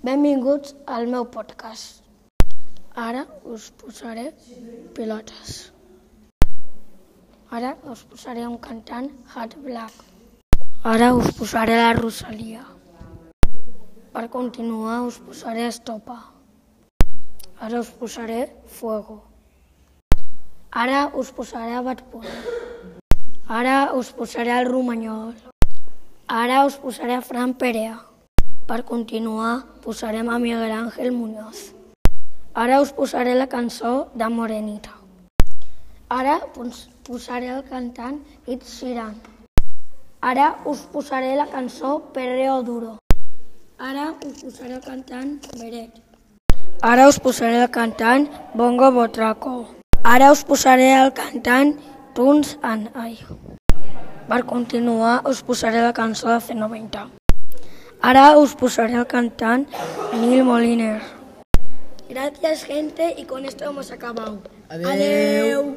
Benvinguts al meu podcast. Ara us posaré pilotes. Ara us posaré un cantant Hat Black. Ara us posaré la Rosalia. Per continuar us posaré Estopa. Ara us posaré Fuego. Ara us posaré a Batpunt. Ara us posaré el Romanyol. Ara us posaré Fran Perea. Per continuar posarem a Miguel Ángel Muñoz. Ara us posaré la cançó de Morenita. Ara pos- posaré el cantant Ed Sheeran. Ara us posaré la cançó Perreo Duro. Ara us posaré el cantant Beret. Ara us posaré el cantant Bongo Botraco. Ara us posaré el cantant Tunes and I. Per continuar us posaré la cançó de C90. Ara us posaré el cantant Neil Moliner. Gracias gente y con esto hemos acabado. Adeu. Adeu.